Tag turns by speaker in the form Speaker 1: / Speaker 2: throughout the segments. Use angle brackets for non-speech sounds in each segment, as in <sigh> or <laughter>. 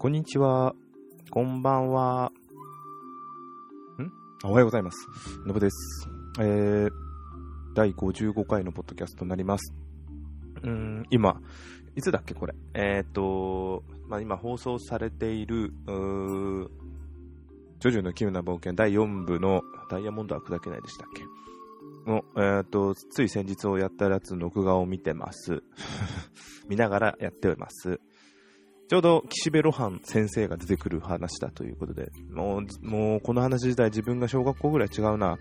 Speaker 1: こんにちは。こんばんは。ん？おはようございます。のぶです。えー、第55回のポッドキャストになります。うん、今、いつだっけこれ？えーと、まあ、今放送されている、うジョジョの奇妙な冒険第4部のダイヤモンドは砕けないでしたっけ？の、えーと、つい先日をやったやつの録画を見てます。<laughs> 見ながらやっております。ちょうど岸辺露伴先生が出てくる話だということで、もう、もうこの話自体自分が小学校ぐらい違うな、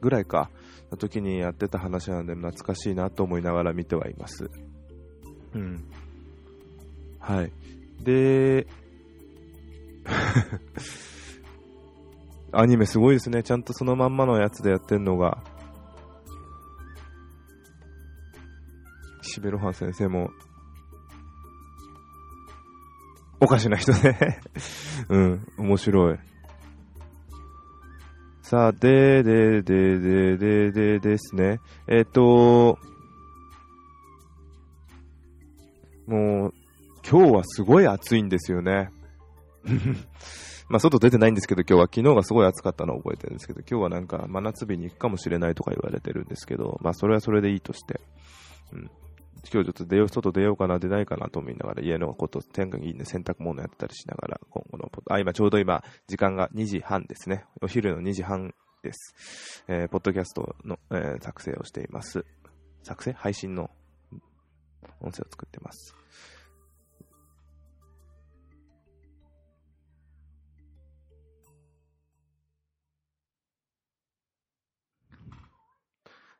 Speaker 1: ぐらいか、の時にやってた話なので懐かしいなと思いながら見てはいます。うん。はい。で、<laughs> アニメすごいですね。ちゃんとそのまんまのやつでやってんのが、岸辺露伴先生も、おかしな人ね。<laughs> うん、面白い。さあ、で、で、で、で、で、で、ですね。えっ、と、もう、今日はすごい暑いんですよね。<laughs> まあ、外出てないんですけど、今日は昨日がすごい暑かったのを覚えてるんですけど、今日はなんか真夏日に行くかもしれないとか言われてるんですけど、まあ、それはそれでいいとして。うん。今日ちょっと出よう、外出ようかな、出ないかなと思いながら、家のこと、天下に洗濯物やったりしながら、今後のポッド、あ、今ちょうど今、時間が2時半ですね。お昼の2時半です。えー、ポッドキャストの、えー作成をしています。作成配信の音声を作ってます。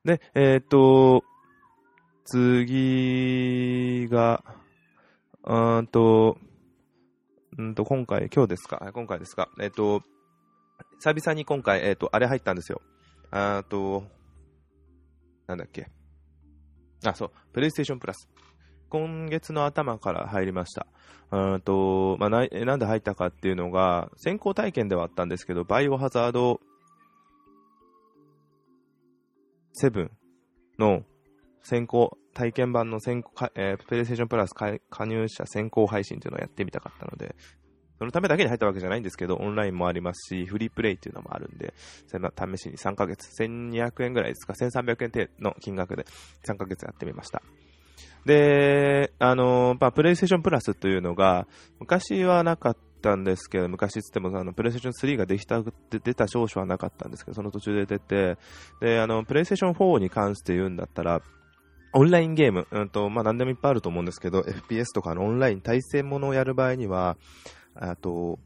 Speaker 1: で、えーっと、次が、うーんと、うんと、今回、今日ですか？今回ですか？えーっと、久々に今回、えーっと、あれ入ったんですよ。あーと、なんだっけ？あ、そう、プレイステーションプラス。今月の頭から入りました。うーんと、まあ、ななんで入ったかっていうのが、先行体験ではあったんですけど、バイオハザード7の先行、体験版の先行、えープレイステーションプラス加入者先行配信っていうのをやってみたかったので、そのためだけに入ったわけじゃないんですけど、オンラインもありますし、フリープレイっていうのもあるんで、それ試しに3ヶ月、1200円ぐらいですか、1300円程度の金額で3ヶ月やってみました。で、あの、まあ、プレイステーションプラスというのが、昔はなかったんですけど、昔っつっても、あの、プレイステーション3ができた、で出た少々はなかったんですけど、その途中で出て、で、あの、プレイステーション4に関して言うんだったら、オンラインゲーム、うんと、まあ、何でもいっぱいあると思うんですけど、FPS とかのオンライン対戦ものをやる場合には、あと、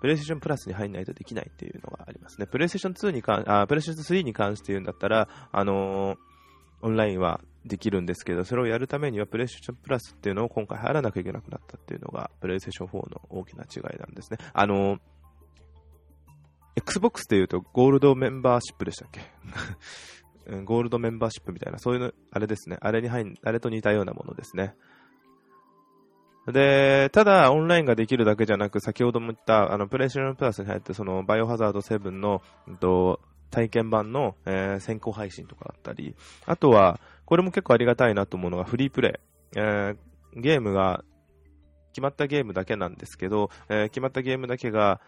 Speaker 1: プレイステーションプラスに入んないとできないっていうのがありますね。プレイステーション2に関、あ、プレイステーション3に関して言うんだったら、あのーオンラインはできるんですけど、それをやるためにはプレイステーションプラスっていうのを今回入らなきゃいけなくなったっていうのが、プレイステーション4の大きな違いなんですね。あのー Xbox で言うとゴールドメンバーシップでしたっけ？<laughs> ゴールドメンバーシップみたいな、そういうの、あれですね。あれに入ん、あれと似たようなものですね。で、ただ、オンラインができるだけじゃなく、先ほども言った、あの、プレイステーションプラスに入って、その、バイオハザード7の、うんと、体験版の、えー先行配信とかだったり、あとは、これも結構ありがたいなと思うのが、フリープレイ。えーゲームが、決まったゲームだけなんですけど、えー決まったゲームだけが、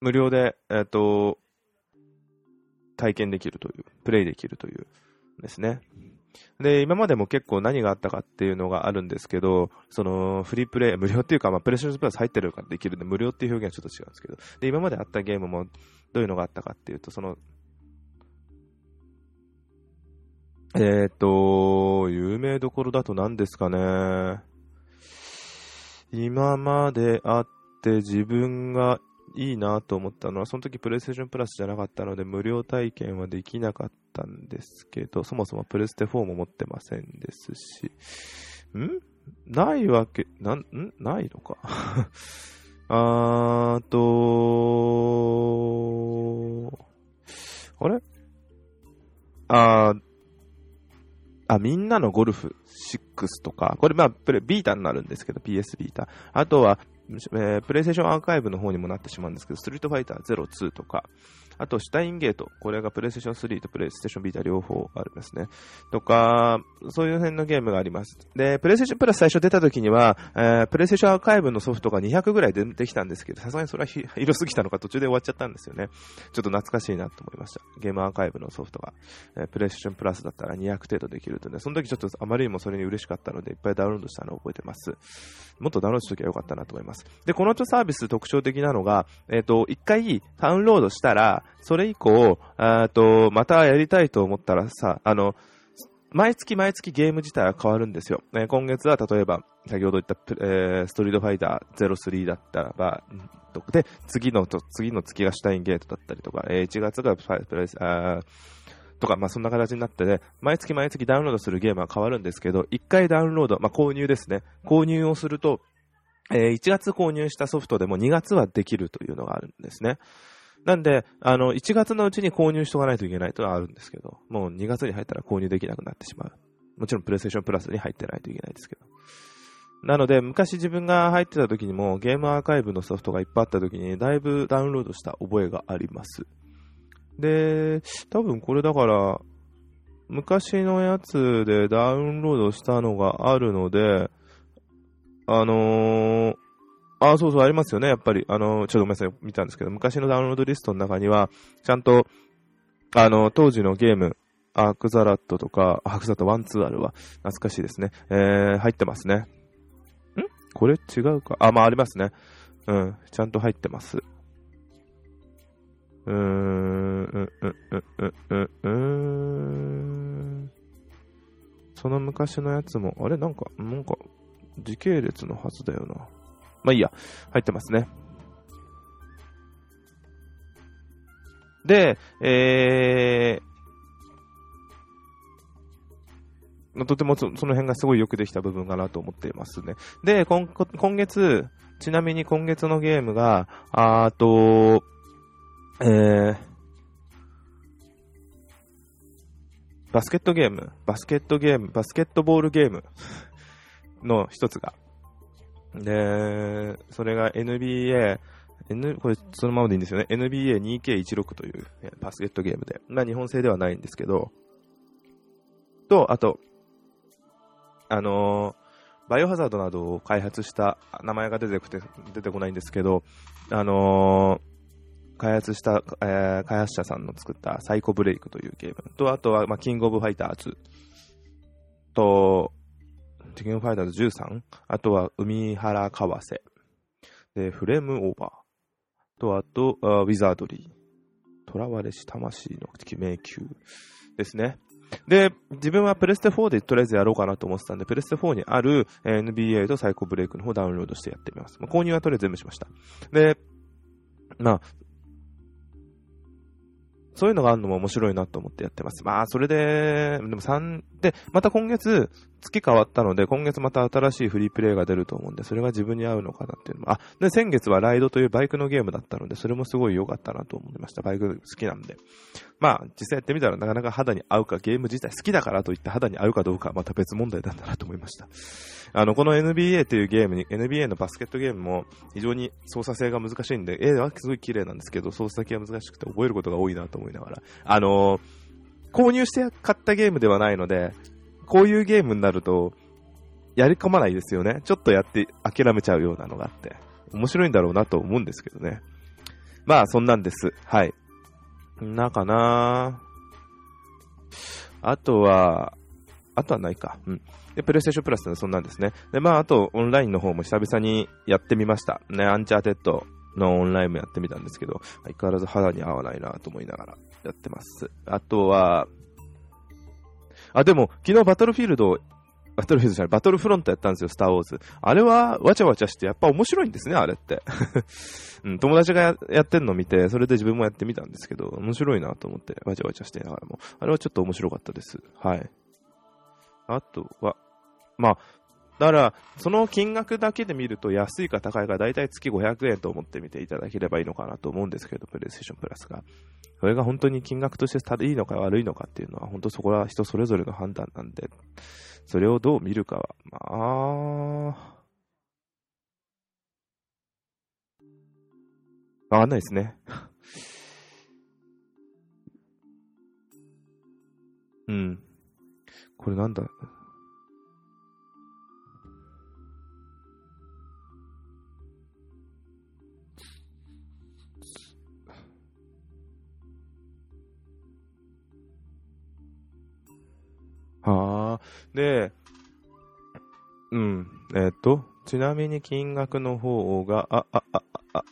Speaker 1: 無料で、えっ、と、体験できるという、プレイできるというですね。で、今までも結構何があったかっていうのがあるんですけど、そのフリープレイ、無料っていうか、まあ、プレイステーションプラス入ってるからできるんで、無料っていう表現はちょっと違うんですけど、で、今まであったゲームもどういうのがあったかっていうと、その、えっ、と、有名どころだと何ですかね。今まであって自分がいいなと思ったのは、その時プレイステーションプラスじゃなかったので、無料体験はできなかったんですけど、そもそもプレステ4も持ってませんですし、ん？ないわけ、なん、ん？ないのか。<laughs> あーと、あれ？あーあ、みんなのゴルフ6とか、これまあ、プレ、ビータになるんですけど、PS ビータ。あとは、えープレイステーションアーカイブの方にもなってしまうんですけど、ストリートファイター02とか、あと、シュタインゲート。これがプレイステーション3とプレイステーションビータ両方あるんですね。とか、そういう辺のゲームがあります。で、プレイステーションプラス最初出た時には、えー、プレイステーションアーカイブのソフトが200ぐらい出てきたんですけど、さすがにそれは広 <laughs> すぎたのか途中で終わっちゃったんですよね。ちょっと懐かしいなと思いました。ゲームアーカイブのソフトが、えー、プレイステーションプラスだったら200程度できるとね、その時ちょっとあまりにもそれに嬉しかったので、いっぱいダウンロードしたのを覚えてます。もっとダウンロードしときゃよかったなと思います。で、このサービス特徴的なのが、えっ、ー、と、一回ダウンロードしたら、それ以降、あと、またやりたいと思ったらさ、あの、毎月毎月ゲーム自体は変わるんですよ。え今月は例えば、先ほど言った、えー、ストリートファイター03だったらば、で、次の、次の月がシュタインゲートだったりとか、えー、1月がプレス、あとか、まあ、そんな形になってね、毎月毎月ダウンロードするゲームは変わるんですけど、1回ダウンロード、まあ、購入ですね。購入をすると、えー、1月購入したソフトでも2月はできるというのがあるんですね。なんで、あの、1月のうちに購入しとかないといけないとはあるんですけど、もう2月に入ったら購入できなくなってしまう。もちろんプレイステーションプラスに入ってないといけないですけど。なので、昔自分が入ってた時にもゲームアーカイブのソフトがいっぱいあった時にだいぶダウンロードした覚えがあります。で、多分これだから、昔のやつでダウンロードしたのがあるので、あのー、あ、そうそう、ありますよね、やっぱり。あの、ちょっとごめんなさい、見たんですけど、昔のダウンロードリストの中には、ちゃんと、あの、当時のゲーム、アークザラットとか、アークザラット1、2あるわ。懐かしいですね。えー、入ってますね。ん？これ違うか？あ、まあ、ありますね。うん、ちゃんと入ってます。うーん、うん、うん、うん、うん、うん、うん。その昔のやつも、あれ？なんか、なんか、時系列のはずだよな。まあいいや、入ってますね。で、えー、とてもその辺がすごいよくできた部分かなと思っていますね。で、今今月、ちなみに今月のゲームが、あと、えー、バスケットゲーム、バスケットゲーム、バスケットボールゲームの一つが。で、それが NBA、N、これそのままでいいんですよね。NBA2K16 というバスケットゲームで。まあ日本製ではないんですけど、と、あと、あのー、バイオハザードなどを開発した名前が出てくて出てこないんですけど、あのー、開発した、えー、開発者さんの作ったサイコブレイクというゲームと、あとは、まあ、キングオブファイターズと、チキンファイターズ13、あとは海原川瀬、で、フレームオーバー、と、あと、あウィザードリー、囚われし魂の迷宮ですね。で、自分はプレステ4でとりあえずやろうかなと思ってたんで、プレステ4にある NBA とサイコブレイクの方をダウンロードしてやってみます。まあ、購入はとりあえず全部しました。で、まあ、そういうのがあるのも面白いなと思ってやってます。まあ、それで、でも3、で、また今月、月変わったので、今月また新しいフリープレイが出ると思うんで、それが自分に合うのかなっていうのも、あ、で、先月はライドというバイクのゲームだったので、それもすごい良かったなと思いました。バイク好きなんで。まあ、実際やってみたらなかなか肌に合うか、ゲーム自体好きだからといって肌に合うかどうかまた別問題なんだなと思いました。あの、この NBA というゲームに、NBA のバスケットゲームも非常に操作性が難しいんで、絵はすごい綺麗なんですけど、操作性が難しくて覚えることが多いなと思いながら。あのー、購入して買ったゲームではないので、こういうゲームになると、やり込まないですよね。ちょっとやって諦めちゃうようなのがあって。面白いんだろうなと思うんですけどね。まあ、そんなんです。はい。なかなあとは、あとはないか。うん。で、プレイステーションプラスそんなんですね。で、まあ、あと、オンラインの方も久々にやってみました。ね、アンチャーテッドのオンラインもやってみたんですけど、相変わらず肌に合わないなと思いながらやってます。あとは、あ、でも、昨日バトルフィールドバトルフィールドじゃない、バトルフロントやったんですよ、スターウォーズ。あれは、わちゃわちゃして、やっぱ面白いんですね、あれって。<laughs> うん、友達がやってんの見て、それで自分もやってみたんですけど、面白いなと思って、わちゃわちゃしてながらも。あれはちょっと面白かったです。はい。あとは、まあ、だから、その金額だけで見ると安いか高いか大体月500円と思ってみていただければいいのかなと思うんですけど、プレイステーションプラスが。それが本当に金額としていいのか悪いのかっていうのは、本当そこは人それぞれの判断なんで、それをどう見るかは、まあ、わかんないですね。<laughs> うん。これなんだ？はあ。で、うん。えっ、と、ちなみに金額の方が、あ、あ、あ、あ、あ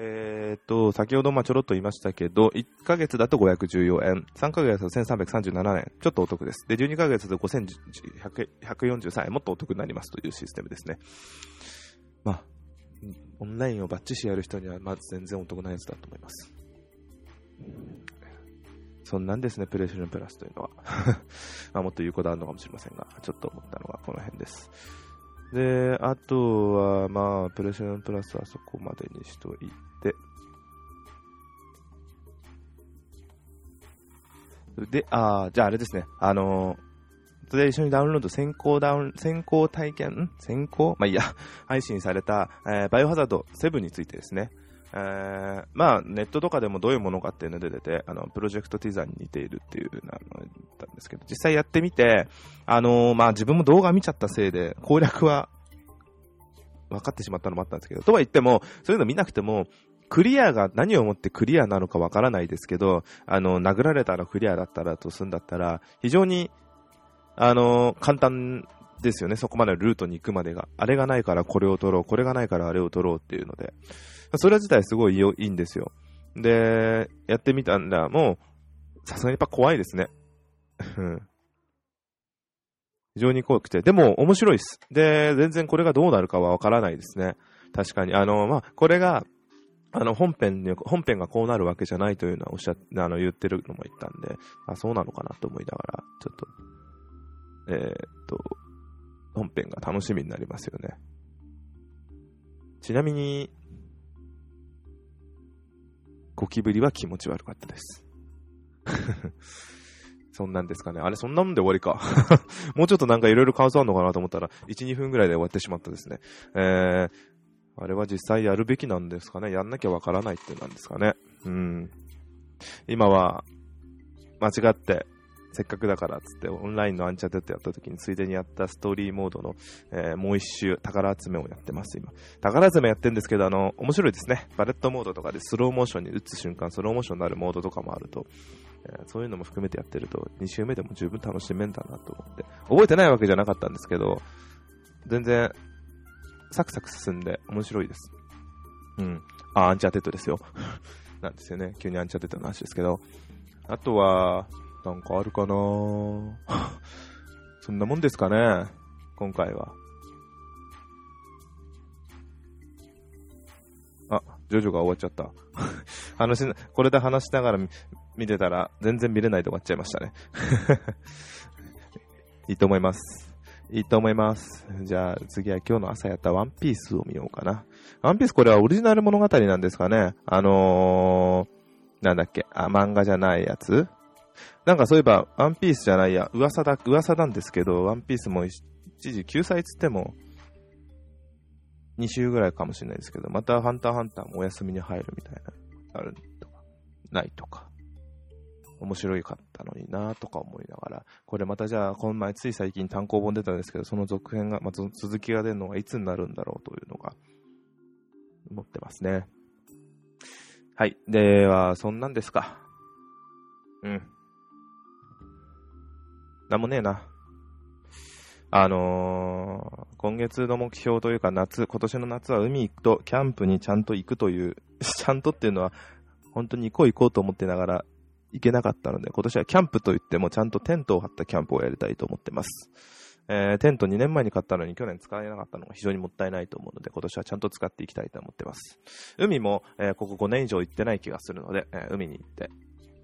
Speaker 1: えっ、と、先ほどまちょろっと言いましたけど、1ヶ月だと514円、3ヶ月だと1337円、ちょっとお得です。で、12ヶ月だと5143円、もっとお得になりますというシステムですね。まあ、オンラインをバッチシやる人には、まず全然お得なやつだと思います。そんなんですね、プレイステーションプラスというのは。<laughs> まあ、もっと言うことあるのかもしれませんが、ちょっと思ったのがこの辺です。で、あとは、まあ、プレイステーションプラスはそこまでにしといて、で、あ、じゃああれですね、あのー、で一緒にダウンロード、先行ダウン、先行体験、先行？まあいいや、配信された、えーバイオハザード7についてですね。えーまあ、ネットとかでもどういうものかっていうので出て、あの、プロジェクトティザーに似ているっていうのを言ったんですけど、実際やってみて、あのーまあ自分も動画見ちゃったせいで、攻略は分かってしまったのもあったんですけど、とは言っても、そういうの見なくても、クリアが何をもってクリアなのかわからないですけど、あの、殴られたらクリアだったらとすんだったら、非常に、あの、簡単ですよね、そこまでルートに行くまでが。あれがないからこれを取ろう、これがないからあれを取ろうっていうので、それ自体すごいいいんですよ。で、やってみたんだ、もう、さすがにやっぱ怖いですね。非常に怖くて。でも、面白いです。で、全然これがどうなるかはわからないですね。確かに。あの、まあ、これが、あの、本編に、本編がこうなるわけじゃないというのはおっしゃっあの、言ってるのも言ったんで、あ、そうなのかなと思いながら、ちょっと、えーっと、本編が楽しみになりますよね。ちなみに、ゴキブリは気持ち悪かったです。<laughs> そんなんですかね。あれ、そんなもんで終わりか。<laughs> もうちょっとなんかいろいろ感想あるのかなと思ったら、1、2分ぐらいで終わってしまったですね。えー、あれは実際やるべきなんですかね。やんなきゃわからないってなんですかね。うん。今は、間違って、せっかくだからっつって、オンラインのアンチャーテッドやった時に、ついでにやったストーリーモードの、えーもう一周、宝集めをやってます、今。宝集めやってるんですけど、あの、面白いですね。バレットモードとかでスローモーションに打つ瞬間、スローモーションになるモードとかもあると、えーそういうのも含めてやってると、2周目でも十分楽しめんだなと思って。覚えてないわけじゃなかったんですけど、全然、サクサク進んで面白いです。うん。あ、アンチャーテッドですよ。<laughs> なんですよね。急にアンチャーテッドの話ですけど。あとは、なんかあるかな？<laughs> そんなもんですかね。今回は。あ、ジョジョが終わっちゃった。<laughs> 話、これで話しながら見見てたら全然見れないで終わっちゃいましたね。<laughs> いいと思います。いいと思います。じゃあ次は今日の朝やったワンピースを見ようかな。ワンピースこれはオリジナル物語なんですかね？あのー、なんだっけ？あ、漫画じゃないやつ？なんかそういえば、ワンピースじゃないや、噂だ、噂なんですけど、ワンピースも一時救済つっても、2週ぐらいかもしれないですけど、またハンターハンターもお休みに入るみたいな、あるとか、ないとか。面白かったのになとか思いながら、これまたじゃあ、この前つい最近単行本出たんですけど、その続編が、まあ、続きが出るのがいつになるんだろうというのが、思ってますね。はい。では、そんなんですか。うん。なんもねえな。あのー、今月の目標というか夏、今年の夏は海行くと、キャンプにちゃんと行くという、<laughs> ちゃんとっていうのは、本当に行こう行こうと思ってながら、行けなかったので、今年はキャンプといってもちゃんとテントを張ったキャンプをやりたいと思ってます。えーテント2年前に買ったのに去年使えなかったのが非常にもったいないと思うので、今年はちゃんと使っていきたいと思ってます。海も、えーここ5年以上行ってない気がするので、えー海に行って、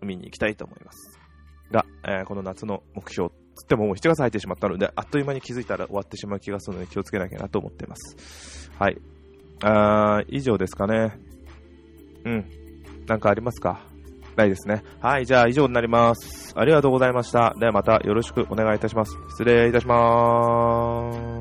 Speaker 1: 海に行きたいと思います。が、えーこの夏の目標、つってももう7月入ってしまったので、あっという間に気づいたら終わってしまう気がするので気をつけなきゃなと思っています。はい。あー以上ですかね。うん。なんかありますか？ないですね。はい、じゃあ以上になります。ありがとうございました。ではまたよろしくお願いいたします。失礼いたします。